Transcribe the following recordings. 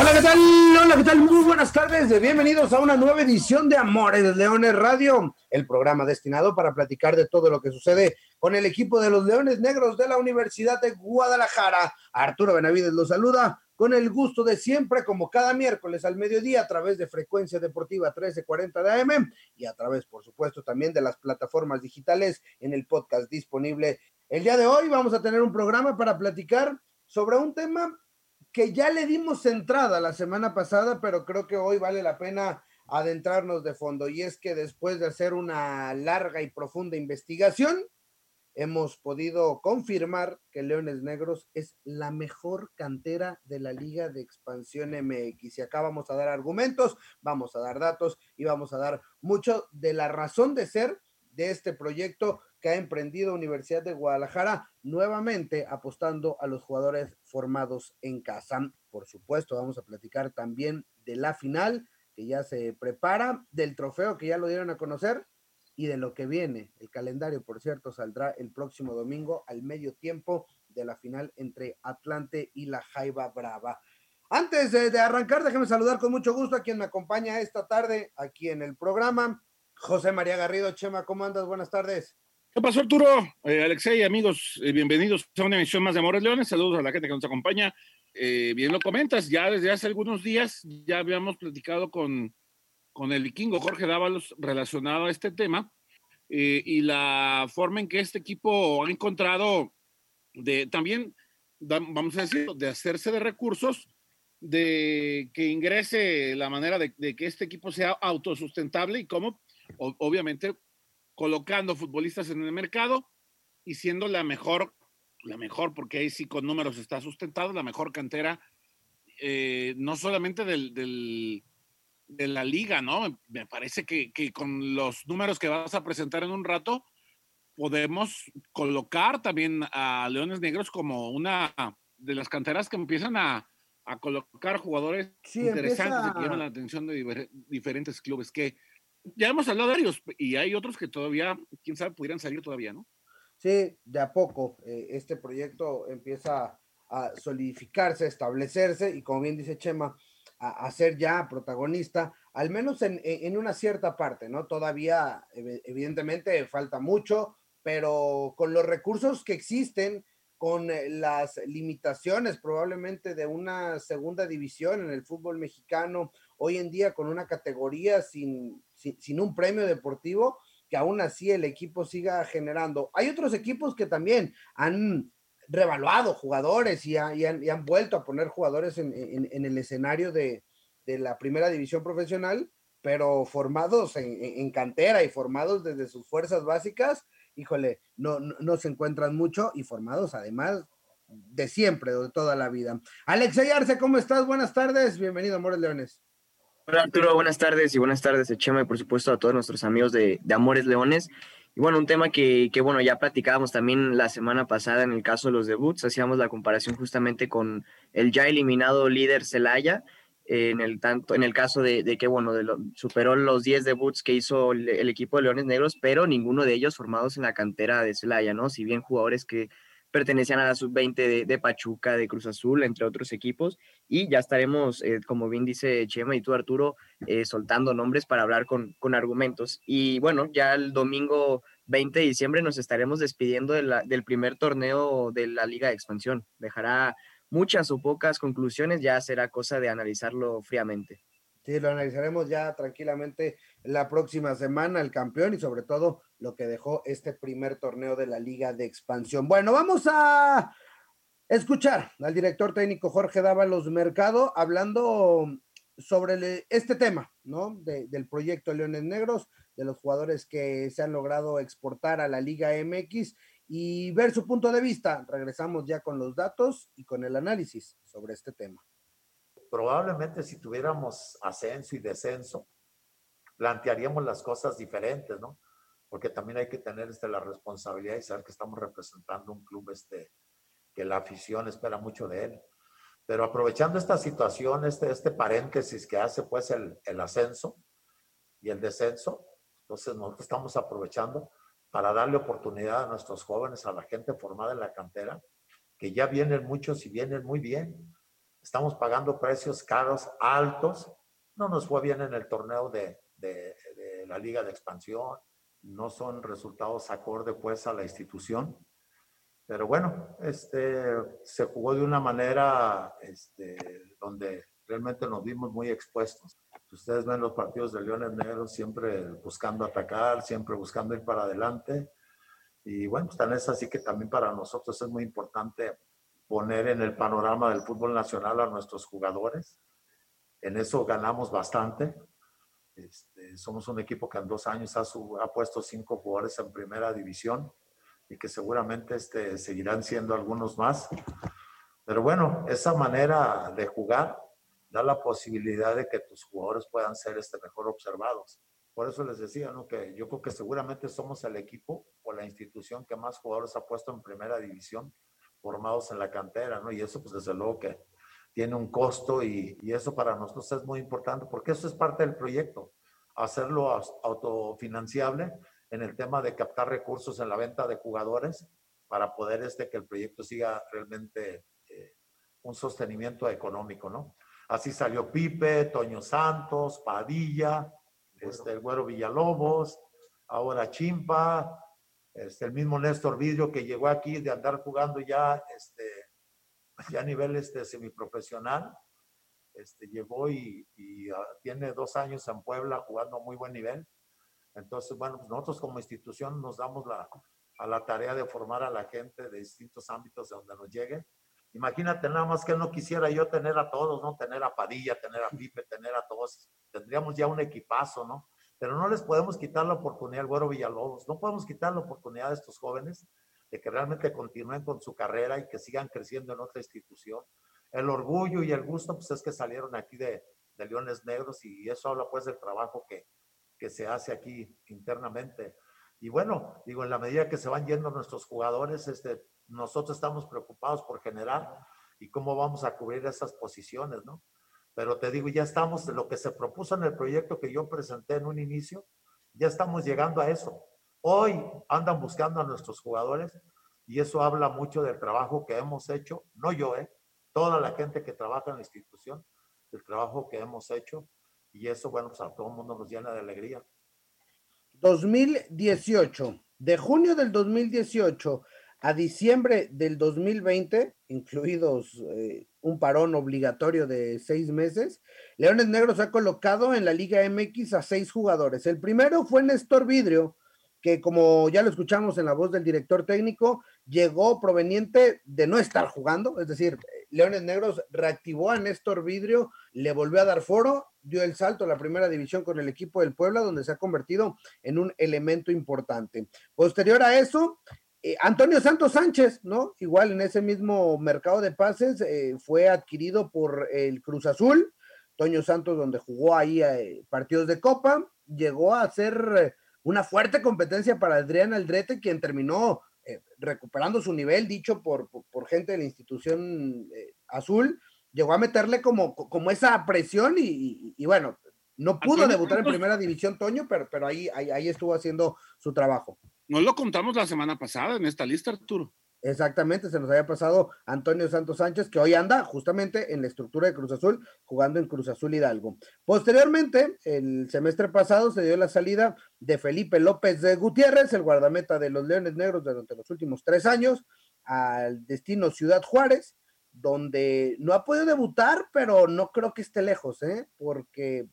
Hola, ¿qué tal? Hola, ¿qué tal? Muy buenas tardes. Bienvenidos a una nueva edición de Amores Leones Radio, el programa destinado para platicar de todo lo que sucede con el equipo de los Leones Negros de la Universidad de Guadalajara. Arturo Benavides los saluda con el gusto de siempre, como cada miércoles al mediodía, a través de Frecuencia Deportiva 1340 de AM y a través, por supuesto, también de las plataformas digitales en el podcast disponible. El día de hoy vamos a tener un programa para platicar sobre un tema que ya le dimos entrada la semana pasada, pero creo que hoy vale la pena adentrarnos de fondo. Y es que después de hacer una larga y profunda investigación, hemos podido confirmar que Leones Negros es la mejor cantera de la Liga de Expansión MX. Y acá vamos a dar argumentos, vamos a dar datos y vamos a dar mucho de la razón de ser de este proyecto que ha emprendido Universidad de Guadalajara nuevamente apostando a los jugadores formados en casa. Por supuesto, vamos a platicar también de la final que ya se prepara, del trofeo que ya lo dieron a conocer y de lo que viene. El calendario, por cierto, saldrá el próximo domingo al medio tiempo de la final entre Atlante y la Jaiba Brava. Antes de, arrancar, déjeme saludar con mucho gusto a quien me acompaña esta tarde aquí en el programa. José María Garrido, Chema, ¿cómo andas? Buenas tardes. ¿Qué pasó, Arturo? Eh, Alexei, amigos, eh, bienvenidos a una emisión más de Amores Leones. Saludos a la gente que nos acompaña. Eh, bien lo comentas, ya desde hace algunos días ya habíamos platicado con, con el vikingo Jorge Dávalos relacionado a este tema y la forma en que este equipo ha encontrado de también, vamos a decir, de hacerse de recursos, de que ingrese la manera de, de que este equipo sea autosustentable y cómo, obviamente, colocando futbolistas en el mercado y siendo la mejor, la mejor, porque ahí sí con números está sustentado, la mejor cantera, eh, no solamente del, del, de la liga, ¿no? Me parece que, que, con los números que vas a presentar en un rato, podemos colocar también a Leones Negros como una de las canteras que empiezan a, a colocar jugadores interesantes que llaman la atención de diferentes clubes, que ya hemos hablado de ellos y hay otros que todavía, quién sabe, pudieran salir todavía, ¿no? Sí, de a poco eh, este proyecto empieza a solidificarse, a establecerse y como bien dice Chema, a, ser ya protagonista, al menos en, en, una cierta parte, ¿no? Todavía, evidentemente, falta mucho, pero con los recursos que existen, con eh, las limitaciones probablemente de una segunda división en el fútbol mexicano, hoy en día con una categoría sin, sin, un premio deportivo, que aún así el equipo siga generando. Hay otros equipos que también han revaluado jugadores y, han, vuelto a poner jugadores en, el escenario de, la primera división profesional, pero formados en, cantera y formados desde sus fuerzas básicas, híjole, no, no, se encuentran mucho y formados además de siempre, de toda la vida. Alex Ayarse, ¿cómo estás? Buenas tardes, bienvenido, Amores Leones. Hola Arturo, buenas tardes y buenas tardes a Chema y por supuesto a todos nuestros amigos de, Amores Leones. Y bueno, un tema que, bueno, ya platicábamos también la semana pasada en el caso de los debuts, hacíamos la comparación justamente con el ya eliminado líder Celaya, en el, tanto, en el caso de, de que, bueno, de superó los 10 debuts que hizo el, el, equipo de Leones Negros, pero ninguno de ellos formados en la cantera de Celaya, ¿no? Si bien jugadores que pertenecían a la sub-20 de, Pachuca, de Cruz Azul, entre otros equipos. Y ya estaremos, eh, como bien dice Chema y tú, Arturo, eh, soltando nombres para hablar con, con, argumentos. Y bueno, ya el domingo 20 de diciembre nos estaremos despidiendo del primer torneo de la Liga de Expansión. Dejará muchas o pocas conclusiones, ya será cosa de analizarlo fríamente. Sí, lo analizaremos ya tranquilamente la próxima semana, el campeón y sobre todo lo que dejó este primer torneo de la Liga de Expansión. Bueno, vamos a escuchar al director técnico Jorge Dávalos Mercado hablando sobre este tema, ¿no? del proyecto Leones Negros, de los jugadores que se han logrado exportar a la Liga MX y ver su punto de vista. Regresamos ya con los datos y con el análisis sobre este tema. Probablemente si tuviéramos ascenso y descenso, plantearíamos las cosas diferentes, ¿no? porque también hay que tener este, la responsabilidad y saber que estamos representando un club este, que la afición espera mucho de él. Pero aprovechando esta situación, este, este paréntesis que hace pues el, el ascenso y el descenso, entonces nosotros estamos aprovechando para darle oportunidad a nuestros jóvenes, a la gente formada en la cantera, que ya vienen muchos y vienen muy bien. Estamos pagando precios caros, altos. No nos fue bien en el torneo de, de, de la Liga de Expansión. No son resultados acorde pues a la institución. Pero bueno, este, se jugó de una manera este, donde realmente nos vimos muy expuestos. Ustedes ven los partidos de Leones Negros siempre buscando atacar, siempre buscando ir para adelante. Y bueno, pues tan es así que también para nosotros es muy importante poner en el panorama del fútbol nacional a nuestros jugadores. En eso ganamos bastante. Este, somos un equipo que en dos años ha, sub, ha puesto cinco jugadores en primera división y que seguramente este, seguirán siendo algunos más. Pero bueno, esa manera de jugar da la posibilidad de que tus jugadores puedan ser este, mejor observados. Por eso les decía, ¿no? Que yo creo que seguramente somos el equipo o la institución que más jugadores ha puesto en primera división formados en la cantera, ¿no? Y eso, pues desde luego que tiene un costo y, y eso para nosotros es muy importante porque eso es parte del proyecto, hacerlo autofinanciable en el tema de captar recursos en la venta de jugadores para poder este, que el proyecto siga realmente eh, un sostenimiento económico, ¿no? Así salió Pipe, Toño Santos, Padilla, este, el Güero Villalobos, ahora Chimpa, este, el mismo Néstor Vidrio que llegó aquí de andar jugando ya, este, ya a nivel este, semiprofesional, este, llegó y, uh, tiene dos años en Puebla jugando a muy buen nivel entonces, bueno, pues nosotros como institución nos damos la, a la tarea de formar a la gente de distintos ámbitos de donde nos llegue. Imagínate nada más que no quisiera yo tener a todos, ¿no? Tener a Padilla, tener a Pipe, tener a todos. Tendríamos ya un equipazo, ¿no? Pero no les podemos quitar la oportunidad al Güero Villalobos, no podemos quitar la oportunidad a estos jóvenes de que realmente continúen con su carrera y que sigan creciendo en otra institución. El orgullo y el gusto, pues es que salieron aquí de, de Leones Negros y eso habla pues del trabajo que, que se hace aquí internamente. Y bueno, digo, en la medida que se van yendo nuestros jugadores, este, nosotros estamos preocupados por generar y cómo vamos a cubrir esas posiciones, ¿no? Pero te digo, ya estamos, lo que se propuso en el proyecto que yo presenté en un inicio, ya estamos llegando a eso. Hoy andan buscando a nuestros jugadores y eso habla mucho del trabajo que hemos hecho, no yo, ¿eh? Toda la gente que trabaja en la institución, del trabajo que hemos hecho y eso, bueno, pues a todo el mundo nos llena de alegría. 2018, de junio del 2018 a diciembre del 2020, incluidos eh, un parón obligatorio de seis meses, Leones Negros ha colocado en la Liga MX a seis jugadores. El primero fue Néstor Vidrio, que como ya lo escuchamos en la voz del director técnico, llegó proveniente de no estar jugando, es decir, Leones Negros reactivó a Néstor Vidrio, le volvió a dar foro, dio el salto a la primera división con el equipo del Puebla, donde se ha convertido en un elemento importante. Posterior a eso, eh, Antonio Santos Sánchez, ¿no? Igual en ese mismo mercado de pases eh, fue adquirido por el Cruz Azul, Toño Santos, donde jugó ahí eh, partidos de Copa, llegó a ser una fuerte competencia para Adrián Aldrete, quien terminó eh, recuperando su nivel, dicho por, por, por gente de la institución azul, llegó a meterle como, como esa presión y, y, y bueno, no pudo Antonio debutar Santos, en primera división, Toño, pero, pero ahí, ahí, ahí, estuvo haciendo su trabajo. No lo contamos la semana pasada en esta lista, Arturo. Exactamente, se nos había pasado Antonio Santos Sánchez, que hoy anda justamente en la estructura de Cruz Azul, jugando en Cruz Azul Hidalgo. Posteriormente, el semestre pasado se dio la salida de Felipe López de Gutiérrez, el guardameta de los Leones Negros durante los últimos tres años, al destino Ciudad Juárez, donde no ha podido debutar, pero no creo que esté lejos, ¿eh? porque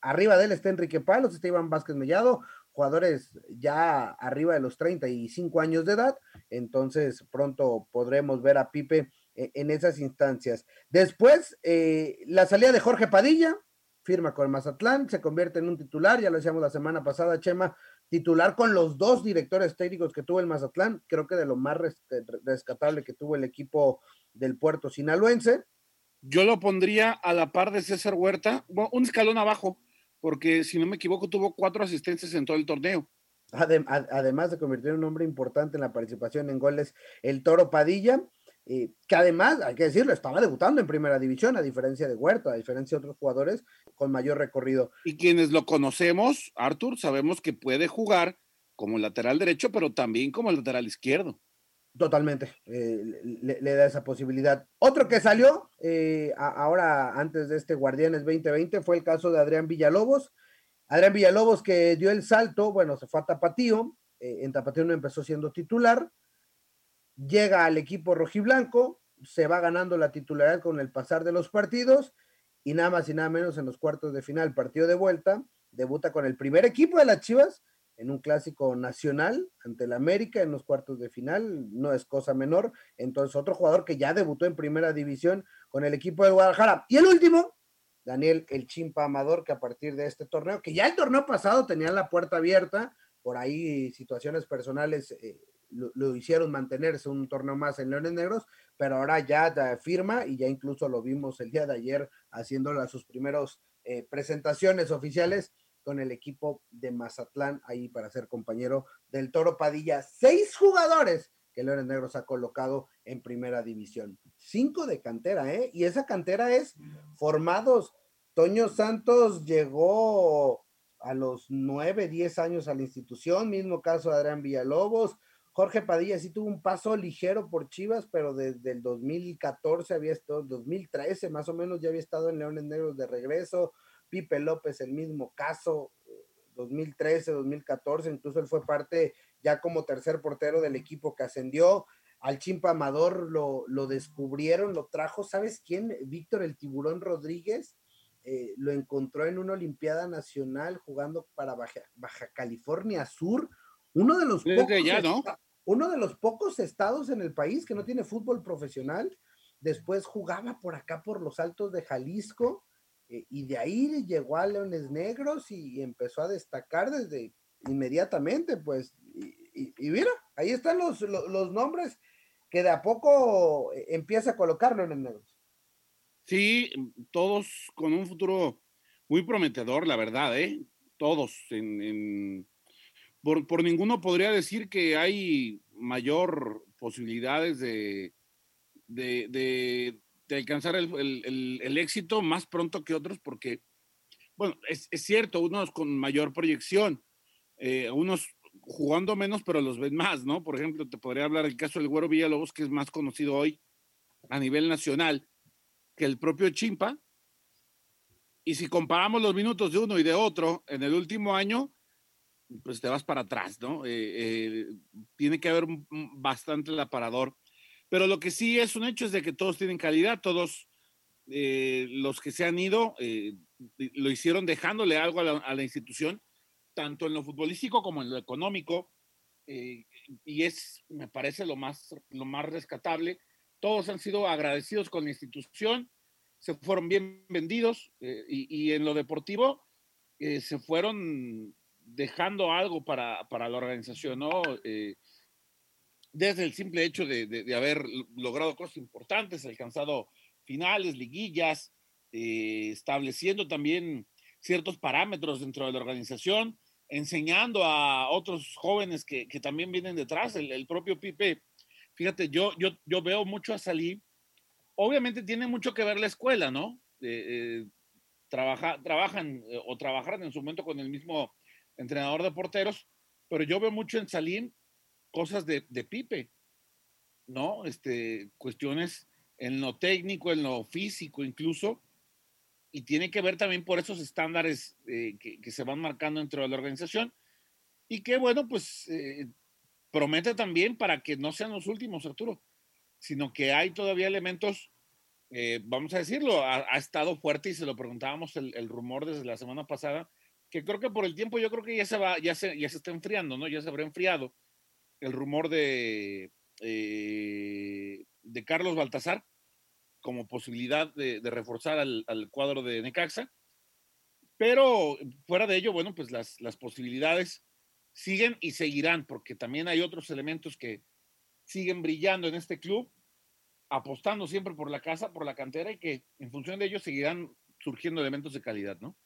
arriba de él está Enrique Palos, está Iván Vázquez Mellado, jugadores ya arriba de los 35 años de edad, entonces pronto podremos ver a Pipe en esas instancias. Después, eh, la salida de Jorge Padilla, firma con Mazatlán, se convierte en un titular, ya lo decíamos la semana pasada, Chema, titular con los dos directores técnicos que tuvo el Mazatlán, creo que de lo más res rescatable que tuvo el equipo del puerto sinaloense. Yo lo pondría a la par de César Huerta, un escalón abajo, porque si no me equivoco tuvo cuatro asistencias en todo el torneo. además de convertir en un hombre importante en la participación en goles, el Toro Padilla, eh, que además, hay que decirlo, estaba debutando en primera división, a diferencia de Huerta, a diferencia de otros jugadores con mayor recorrido. Y quienes lo conocemos, Arthur, sabemos que puede jugar como lateral derecho, pero también como lateral izquierdo. Totalmente, eh, le, da esa posibilidad. Otro que salió eh, ahora antes de este Guardianes 2020 fue el caso de Adrián Villalobos. Adrián Villalobos que dio el salto, bueno, se fue a Tapatío, eh, en Tapatío no empezó siendo titular, llega al equipo rojiblanco, se va ganando la titularidad con el pasar de los partidos y nada más y nada menos en los cuartos de final, partido de vuelta, debuta con el primer equipo de las Chivas en un clásico nacional ante el América en los cuartos de final, no es cosa menor. Entonces, otro jugador que ya debutó en primera división con el equipo de Guadalajara. Y el último, Daniel El Chimpa Amador, que a partir de este torneo, que ya el torneo pasado tenía la puerta abierta, por ahí situaciones personales eh, lo, hicieron mantenerse un torneo más en Leones Negros, pero ahora ya firma y ya incluso lo vimos el día de ayer haciendo sus primeros eh, presentaciones oficiales con el equipo de Mazatlán ahí para ser compañero del Toro Padilla. Seis jugadores que Leones Negros ha colocado en primera división. Cinco de cantera, ¿eh? Y esa cantera es formados. Toño Santos llegó a los nueve, diez años a la institución, mismo caso Adrián Villalobos. Jorge Padilla sí tuvo un paso ligero por Chivas, pero desde el 2014 había estado, 2013 más o menos ya había estado en Leones Negros de regreso. Pipe López, el mismo caso, 2013, 2014, incluso él fue parte ya como tercer portero del equipo que ascendió. Al Chimpa Amador lo, lo descubrieron, lo trajo, ¿sabes quién? Víctor el Tiburón Rodríguez. Eh, lo encontró en una Olimpiada Nacional jugando para Baja, California Sur, uno de los pocos uno de los pocos estados en el país que no tiene fútbol profesional. Después jugaba por acá por los Altos de Jalisco y de ahí llegó a Leones Negros y, empezó a destacar desde inmediatamente, pues, y, mira, ahí están los, los, nombres que de a poco eh, empieza a colocar Leones Negros. Sí, todos con un futuro muy prometedor, la verdad, ¿eh? Todos. En, Por, por ninguno podría decir que hay mayor posibilidades de, de, de alcanzar el, éxito más pronto que otros porque, bueno, es, cierto, unos con mayor proyección, eh, unos jugando menos, pero los ven más, ¿no? Por ejemplo, te podría hablar el caso del Güero Villalobos, que es más conocido hoy a nivel nacional que el propio Chimpa. Y si comparamos los minutos de uno y de otro en el último año, pues te vas para atrás, ¿no? Eh, eh, tiene que haber bastante el pero lo que sí es un hecho es de que todos tienen calidad, todos eh, los que se han ido eh, lo hicieron dejándole algo a la, institución, tanto en lo futbolístico como en lo económico, eh, y es, me parece, lo más, lo más rescatable. Todos han sido agradecidos con la institución, se fueron bien vendidos y, y, en lo deportivo se fueron dejando algo para, para la organización, ¿no? Desde el simple hecho de, haber logrado cosas importantes, alcanzado finales, liguillas, eh, estableciendo también ciertos parámetros dentro de la organización, enseñando a otros jóvenes que, también vienen detrás, el, propio Pipe. Fíjate, yo, yo, yo veo mucho a Salí. Obviamente tiene mucho que ver la escuela, ¿no? Eh, eh, trabaja, trabajan o trabajaron en su momento con el mismo entrenador de porteros, pero yo veo mucho en Salim cosas de, Pipe, ¿no? Este, cuestiones en lo técnico, en lo físico incluso, y tiene que ver también por esos estándares eh, que, se van marcando dentro de la organización, y que bueno, pues eh, promete también para que no sean los últimos, Arturo, sino que hay todavía elementos, eh, vamos a decirlo, ha, estado fuerte y se lo preguntábamos el, el, rumor desde la semana pasada, que creo que por el tiempo yo creo que ya se va, ya se, ya se está enfriando, ¿no? Ya se habrá enfriado el rumor de, eh, de Carlos Baltasar como posibilidad de, reforzar al, cuadro de Necaxa. Pero fuera de ello, bueno, pues las, las posibilidades siguen y seguirán, porque también hay otros elementos que siguen brillando en este club, apostando siempre por la casa, por la cantera y que en función de ello seguirán surgiendo elementos de calidad, ¿no?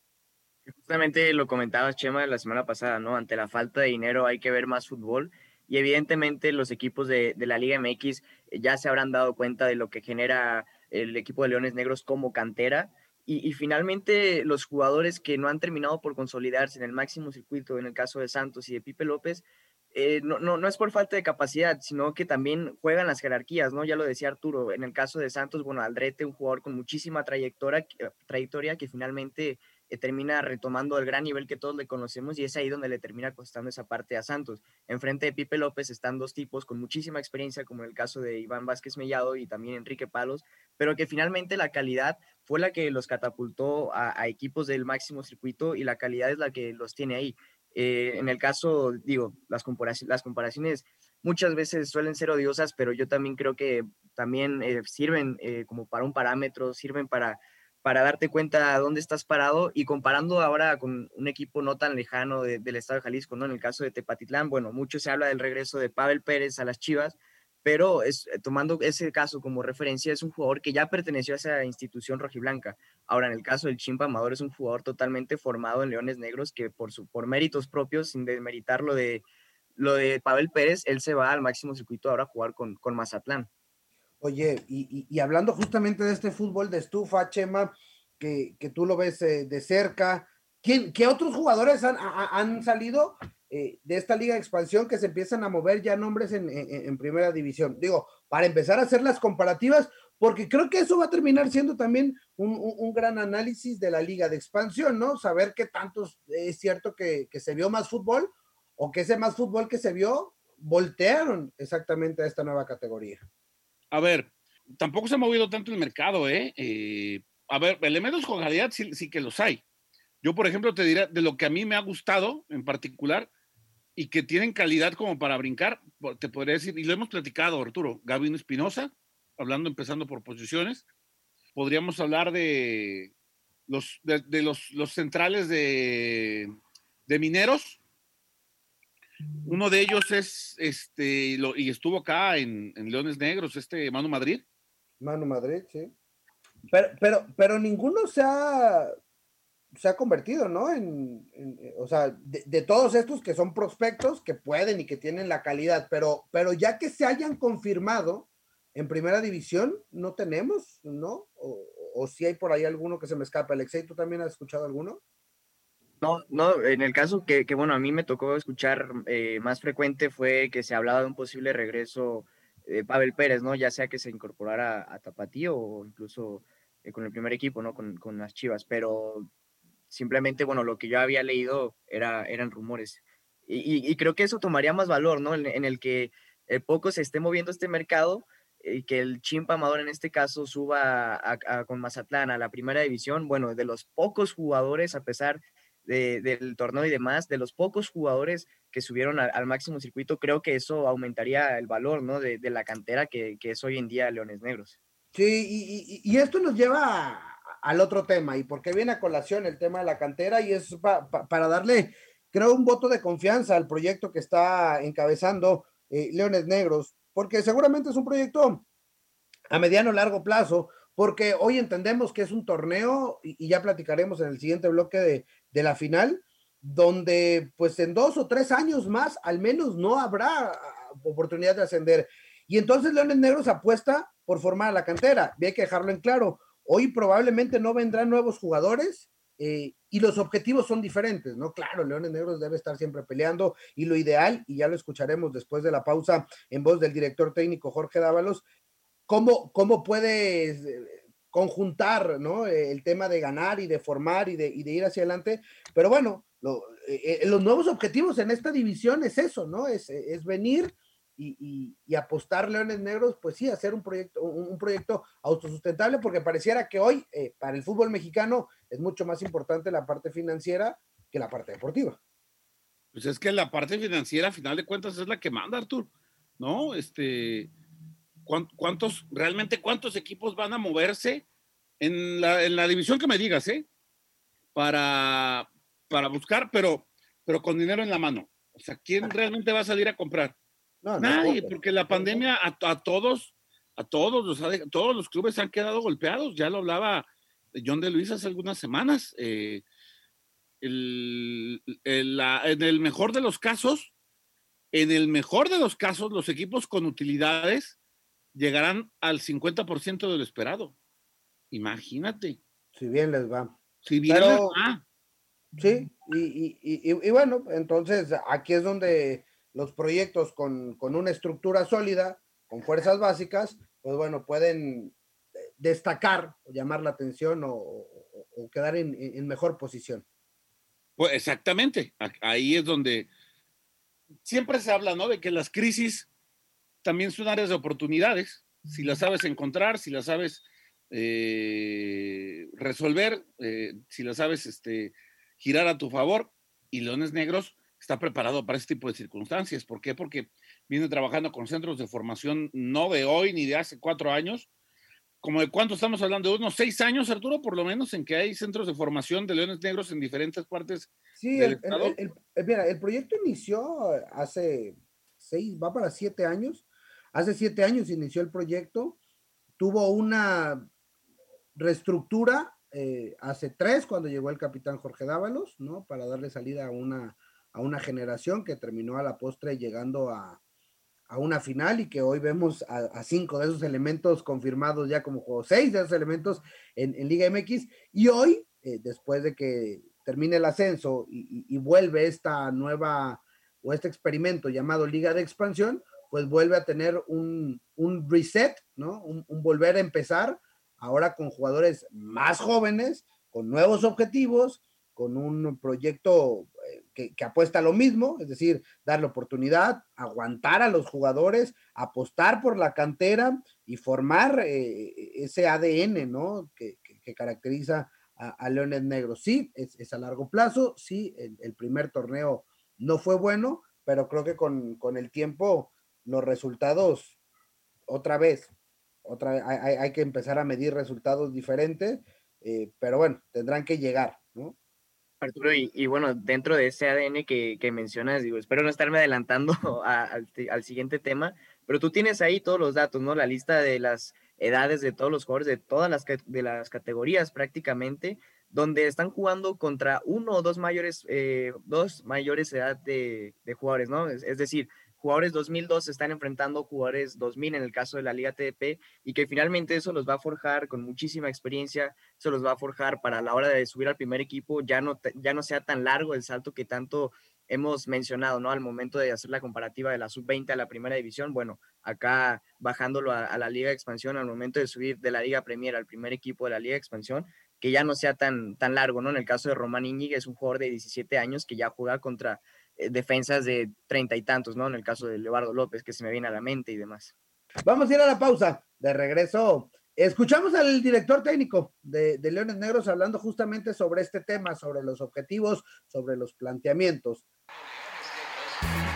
Justamente lo comentabas, Chema, la semana pasada, ¿no? Ante la falta de dinero hay que ver más fútbol y evidentemente los equipos de, de, la Liga MX ya se habrán dado cuenta de lo que genera el equipo de Leones Negros como cantera y, finalmente los jugadores que no han terminado por consolidarse en el máximo circuito, en el caso de Santos y de Pipe López, eh, no, no, no, es por falta de capacidad, sino que también juegan las jerarquías, ¿no? Ya lo decía Arturo, en el caso de Santos, bueno, Aldrete, un jugador con muchísima trayectoria, trayectoria que finalmente eh, termina retomando el gran nivel que todos le conocemos y es ahí donde le termina costando esa parte a Santos. Enfrente de Pipe López están dos tipos con muchísima experiencia, como en el caso de Iván Vázquez Mellado y también Enrique Palos, pero que finalmente la calidad fue la que los catapultó a, equipos del máximo circuito y la calidad es la que los tiene ahí. Eh, en el caso, digo, las, comparaciones, muchas veces suelen ser odiosas, pero yo también creo que también eh, sirven eh, como para un parámetro, sirven para, para darte cuenta dónde estás parado y comparando ahora con un equipo no tan lejano de, del estado de Jalisco, ¿no? En el caso de Tepatitlán, bueno, mucho se habla del regreso de Pavel Pérez a las Chivas, pero eh, tomando ese caso como referencia, es un jugador que ya perteneció a esa institución rojiblanca. Ahora, en el caso del Chimpa Amador, es un jugador totalmente formado en Leones Negros que por, su, por méritos propios, sin demeritar lo de, lo de Pavel Pérez, él se va al máximo circuito ahora a jugar con, con Mazatlán. Oye, y, y, hablando justamente de este fútbol de estufa, Chema, que, que tú lo ves eh, de cerca, ¿quién, ¿qué otros jugadores han, han salido eh, de esta liga de expansión que se empiezan a mover ya nombres en, en, primera división. Digo, para empezar a hacer las comparativas, porque creo que eso va a terminar siendo también un, un, un gran análisis de la liga de expansión, ¿no? Saber qué tantos es cierto que, que, se vio más fútbol o que ese más fútbol que se vio voltearon exactamente a esta nueva categoría. A ver, tampoco se ha movido tanto el mercado, ¿eh? eh a ver, elementos con calidad sí, que los hay. Yo, por ejemplo, te diré de lo que a mí me ha gustado en particular, y que tienen calidad como para brincar, te podría decir, y lo hemos platicado, Arturo, Gavin Espinosa, hablando, empezando por posiciones, podríamos hablar de los, de, los, centrales de, de, mineros. Uno de ellos es, este, lo, y estuvo acá en, Leones Negros, este Manu Madrid. Manu Madrid, sí. Pero, pero, pero ninguno se ha, se ha convertido, ¿no? En, en o sea, de, de, todos estos que son prospectos que pueden y que tienen la calidad, pero, pero ya que se hayan confirmado en primera división, no tenemos, ¿no? O, o si hay por ahí alguno que se me escapa. Alexei, ¿tú también has escuchado alguno? No, no, en el caso que, que bueno, a mí me tocó escuchar eh, más frecuente fue que se hablaba de un posible regreso de Pavel Pérez, ¿no? Ya sea que se incorporara a Tapatío o incluso eh, con el primer equipo, ¿no? Con, con las Chivas, pero Simplemente, bueno, lo que yo había leído era, eran rumores. Y, y creo que eso tomaría más valor, ¿no? En, en el que eh, poco se esté moviendo este mercado y que el Chimpa Amador en este caso suba a, a, con Mazatlán a la primera división. Bueno, de los pocos jugadores, a pesar de, del torneo y demás, de los pocos jugadores que subieron al máximo circuito, creo que eso aumentaría el valor, ¿no? De, de la cantera que, que, es hoy en día Leones Negros. Sí, y, y, esto nos lleva al otro tema y porque viene a colación el tema de la cantera y es pa, para darle, creo, un voto de confianza al proyecto que está encabezando eh, Leones Negros, porque seguramente es un proyecto a mediano largo plazo, porque hoy entendemos que es un torneo y, ya platicaremos en el siguiente bloque de, de, la final, donde pues en dos o tres años más al menos no habrá ah, oportunidad de ascender. Y entonces Leones Negros apuesta por formar a la cantera, y hay que dejarlo en claro Hoy probablemente no vendrán nuevos jugadores eh, y los objetivos son diferentes, ¿no? Claro, Leones Negros debe estar siempre peleando y lo ideal, y ya lo escucharemos después de la pausa en voz del director técnico Jorge Dávalos, cómo, cómo puedes eh, conjuntar, ¿no? El tema de ganar y de formar y de, y de ir hacia adelante, pero bueno, lo, eh, los nuevos objetivos en esta división es eso, ¿no? Es, es venir y, y, y, apostar Leones Negros, pues sí, hacer un proyecto, un, un proyecto autosustentable, porque pareciera que hoy eh, para el fútbol mexicano es mucho más importante la parte financiera que la parte deportiva. Pues es que la parte financiera, a final de cuentas, es la que manda, Artur, ¿no? Este, ¿cuántos, realmente cuántos equipos van a moverse en la, en la división que me digas, ¿eh? Para, para buscar, pero, pero con dinero en la mano. O sea, ¿quién realmente va a salir a comprar? No, Nadie, no, porque la pandemia a, a, todos, a todos los, todos los clubes han quedado golpeados. Ya lo hablaba John de Luis hace algunas semanas. Eh, en el mejor de los casos, en el mejor de los casos, los equipos con utilidades llegarán al 50% de lo esperado. Imagínate. Si bien les va. Si bien les va. Sí, y, bueno, entonces aquí es donde los proyectos con, una estructura sólida, con fuerzas básicas, pues bueno, pueden eh, destacar o llamar la atención o, quedar en, mejor posición. Pues exactamente, ahí es donde siempre se habla, ¿no? De que las crisis también son áreas de oportunidades, si las sabes encontrar, si las sabes eh, resolver, eh, si las sabes este, girar a tu favor, y Leones Negros está preparado para este tipo de circunstancias. ¿Por qué? Porque viene trabajando con centros de formación no de hoy ni de hace cuatro años. ¿Como de cuánto estamos hablando? De unos seis años, Arturo, por lo menos, en que hay centros de formación de Leones Negros en diferentes partes sí, del el, el, mira, el proyecto inició hace seis, va para siete años. Hace siete años inició el proyecto. Tuvo una reestructura eh, hace tres, cuando llegó el capitán Jorge Dávalos, ¿no? Para darle salida a una, a una generación que terminó a la postre llegando a, una final y que hoy vemos a, cinco de esos elementos confirmados ya como juego, seis de esos elementos en, Liga MX. Y hoy, eh, después de que termine el ascenso y, vuelve esta nueva o este experimento llamado Liga de Expansión, pues vuelve a tener un, reset, ¿no? un volver a empezar ahora con jugadores más jóvenes, con nuevos objetivos, con un proyecto eh, que, apuesta a lo mismo, es decir, darle oportunidad, aguantar a los jugadores, apostar por la cantera y formar eh, ese ADN, ¿no? Que, caracteriza a, Leones Negros. Sí, es, a largo plazo, sí, el, primer torneo no fue bueno, pero creo que con, con el tiempo los resultados otra vez otra hay, que empezar a medir resultados diferentes, eh, pero bueno, tendrán que llegar, ¿no? Arturo, y, bueno, dentro de ese ADN que, mencionas, digo, espero no estarme adelantando al, siguiente tema, pero tú tienes ahí todos los datos, ¿no? La lista de las edades de todos los jugadores, de todas las, de las categorías prácticamente, donde están jugando contra uno o dos mayores, eh, dos mayores edad de, jugadores, ¿no? es, decir, jugadores 2002 se están enfrentando jugadores 2000 en el caso de la Liga TDP y que finalmente eso los va a forjar con muchísima experiencia, se los va a forjar para la hora de subir al primer equipo, ya no, ya no sea tan largo el salto que tanto hemos mencionado, ¿no? Al momento de hacer la comparativa de la sub-20 a la primera división, bueno, acá bajándolo a, la Liga de Expansión, al momento de subir de la Liga Premier al primer equipo de la Liga de Expansión, que ya no sea tan, tan largo, ¿no? En el caso de Román Iñiguez, es un jugador de 17 años que ya juega contra defensas de treinta y tantos, ¿no? En el caso de Leobardo López, que se me viene a la mente y demás. Vamos a ir a la pausa. De regreso, escuchamos al director técnico de, Leones Negros hablando justamente sobre este tema, sobre los objetivos, sobre los planteamientos.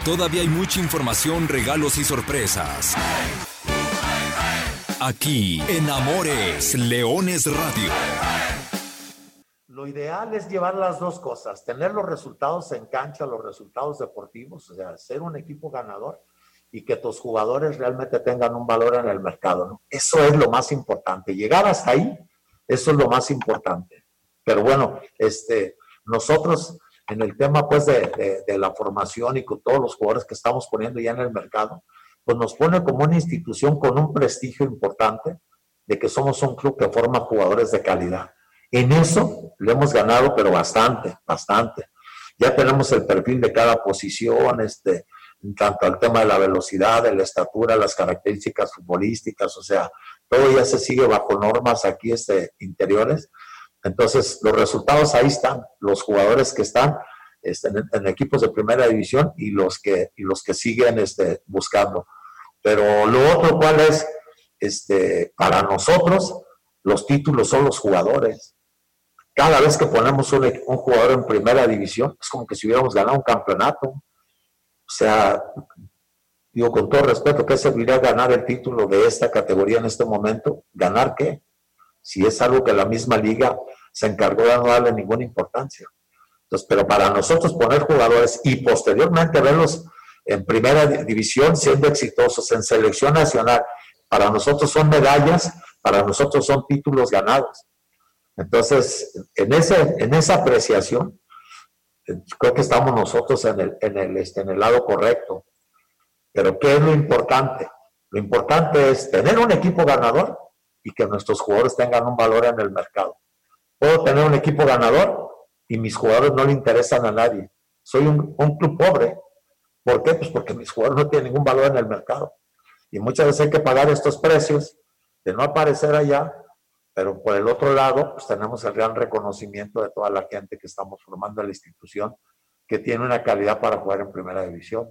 Todavía hay mucha información, regalos y sorpresas. Aquí en Amores Leones Radio. Lo ideal es llevar las dos cosas, tener los resultados en cancha, los resultados deportivos, o sea, ser un equipo ganador y que tus jugadores realmente tengan un valor en el mercado. Eso es lo más importante. Llegar hasta ahí, eso es lo más importante. Pero bueno, este, nosotros en el tema pues de, de la formación y con todos los jugadores que estamos poniendo ya en el mercado, pues nos pone como una institución con un prestigio importante de que somos un club que forma jugadores de calidad. En eso le hemos ganado, pero bastante, bastante. Ya tenemos el perfil de cada posición, este, en tanto al tema de la velocidad, de la estatura, las características futbolísticas, o sea, todo ya se sigue bajo normas aquí este, interiores. Entonces, los resultados ahí están, los jugadores que están este, en, equipos de primera división y los que, y los que siguen este, buscando. Pero lo otro, ¿cuál es? Este, para nosotros, los títulos son los jugadores. Cada vez que ponemos un, jugador en primera división, es como que si hubiéramos ganado un campeonato. O sea, digo con todo respeto, ¿qué serviría ganar el título de esta categoría en este momento? ¿Ganar qué? Si es algo que la misma liga se encargó de no darle ninguna importancia. Entonces, pero para nosotros poner jugadores y posteriormente verlos en primera división siendo exitosos, en selección nacional, para nosotros son medallas, para nosotros son títulos ganados. Entonces, en, ese, en esa apreciación, Creo que estamos nosotros en el, en el, este, en el lado correcto. Pero ¿qué es lo importante? Lo importante es tener un equipo ganador y que nuestros jugadores tengan un valor en el mercado. Puedo tener un equipo ganador y mis jugadores no le interesan a nadie. Soy un, un club pobre. ¿Por qué? Pues porque mis jugadores no tienen ningún valor en el mercado. Y muchas veces hay que pagar estos precios de no aparecer allá, pero por el otro lado, pues tenemos el gran reconocimiento de toda la gente que estamos formando la institución, que tiene una calidad para jugar en primera división.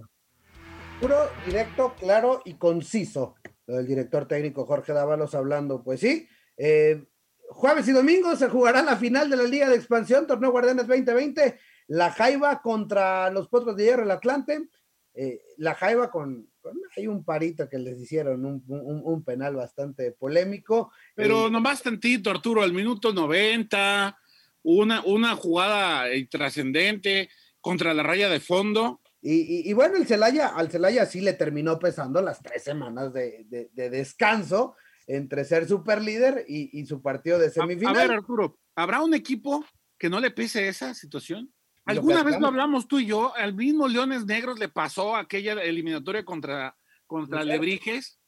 Puro, directo, claro y conciso. El director técnico Jorge Dávalos hablando, pues sí. Eh, jueves y domingo se jugará la final de la Liga de Expansión, Torneo Guardianes 2020. La Jaiba contra los Potros de Hierro, el Atlante. Eh, la Jaiba con, hay un parito que les hicieron, un, penal bastante polémico. Pero nomás tantito, Arturo, al minuto 90, una, una jugada trascendente contra la raya de fondo. Y, bueno, el Celaya, al Celaya sí le terminó pesando las tres semanas de, descanso entre ser super líder y, su partido de semifinal. A, ver, Arturo, ¿habrá un equipo que no le pese esa situación? Alguna vez lo hablamos tú y yo, al mismo Leones Negros le pasó aquella eliminatoria contra, contra Lebrijes,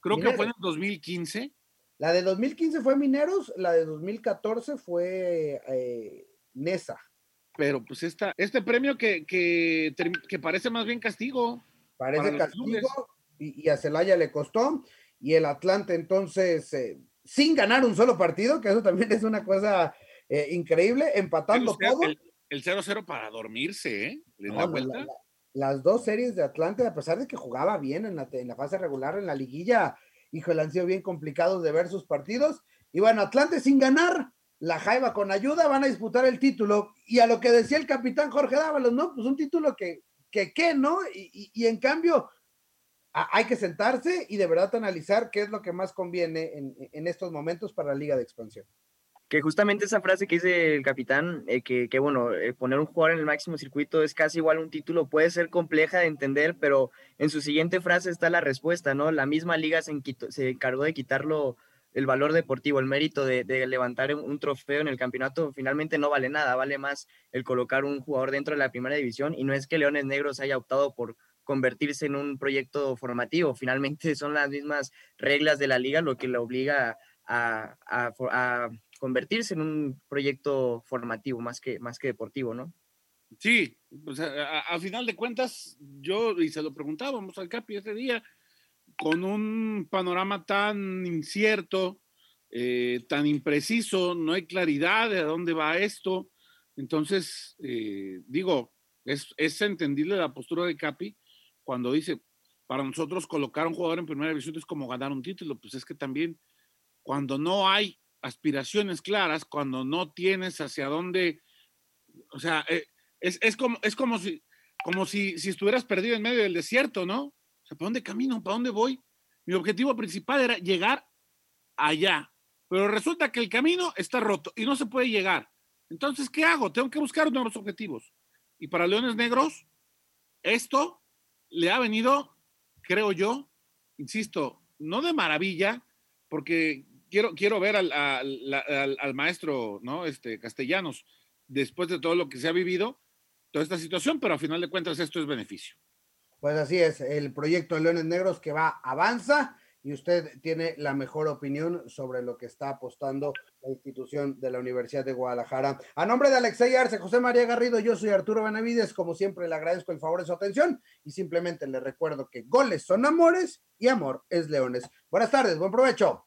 creo que fue en 2015. La de 2015 fue Mineros, la de 2014 fue eh, Nesa. Pero pues esta, este premio que, que, parece más bien castigo. Parece castigo y, a Celaya le costó. Y el Atlante entonces, eh, sin ganar un solo partido, que eso también es una cosa eh, increíble, empatando todo. El 0-0 para dormirse, ¿eh? Las dos series de Atlante, a pesar de que jugaba bien en la, fase regular, en la liguilla, híjole, han sido bien complicados de ver sus partidos. Y bueno, Atlante sin ganar, la Jaiba con ayuda van a disputar el título. Y a lo que decía el capitán Jorge Dávalos, ¿no? Pues un título que, que ¿qué, no? Y, en cambio, hay que sentarse y de verdad analizar qué es lo que más conviene en, en estos momentos para la Liga de Expansión. Que justamente esa frase que dice el capitán, eh, que, que, bueno, eh, poner un jugador en el máximo circuito es casi igual un título, puede ser compleja de entender, pero en su siguiente frase está la respuesta, ¿no? La misma liga se, encargó de quitarlo el valor deportivo, el mérito de, levantar un trofeo en el campeonato finalmente no vale nada, vale más el colocar un jugador dentro de la primera división y no es que Leones Negros haya optado por convertirse en un proyecto formativo, finalmente son las mismas reglas de la liga lo que le obliga a, convertirse en un proyecto formativo más que, más que deportivo, ¿no? Sí, pues a, final de cuentas, yo, y se lo preguntábamos al Capi ese día, con un panorama tan incierto, eh, tan impreciso, no hay claridad de a dónde va esto. Entonces, eh, digo, es, es, entendible la postura de Capi cuando dice, para nosotros colocar a un jugador en primera división es como ganar un título, pues es que también cuando no hay aspiraciones claras, cuando no tienes hacia dónde, o sea, eh, es, es, como, es como si, como si, si estuvieras perdido en medio del desierto, ¿no? O sea, ¿para dónde camino? ¿Para dónde voy? Mi objetivo principal era llegar allá, pero resulta que el camino está roto y no se puede llegar. Entonces, ¿qué hago? Tengo que buscar nuevos objetivos. Y para Leones Negros, esto le ha venido, creo yo, insisto, no de maravilla, porque quiero, quiero ver al, al, al, maestro, ¿no? Este, Castellanos, después de todo lo que se ha vivido, toda esta situación, pero a final de cuentas esto es beneficio. Pues así es, el proyecto de Leones Negros que va, avanza y usted tiene la mejor opinión sobre lo que está apostando la institución de la Universidad de Guadalajara. A nombre de Alexei Arce, José María Garrido, yo soy Arturo Benavides, como siempre le agradezco el favor de su atención y simplemente le recuerdo que goles son amores y amor es leones. Buenas tardes, buen provecho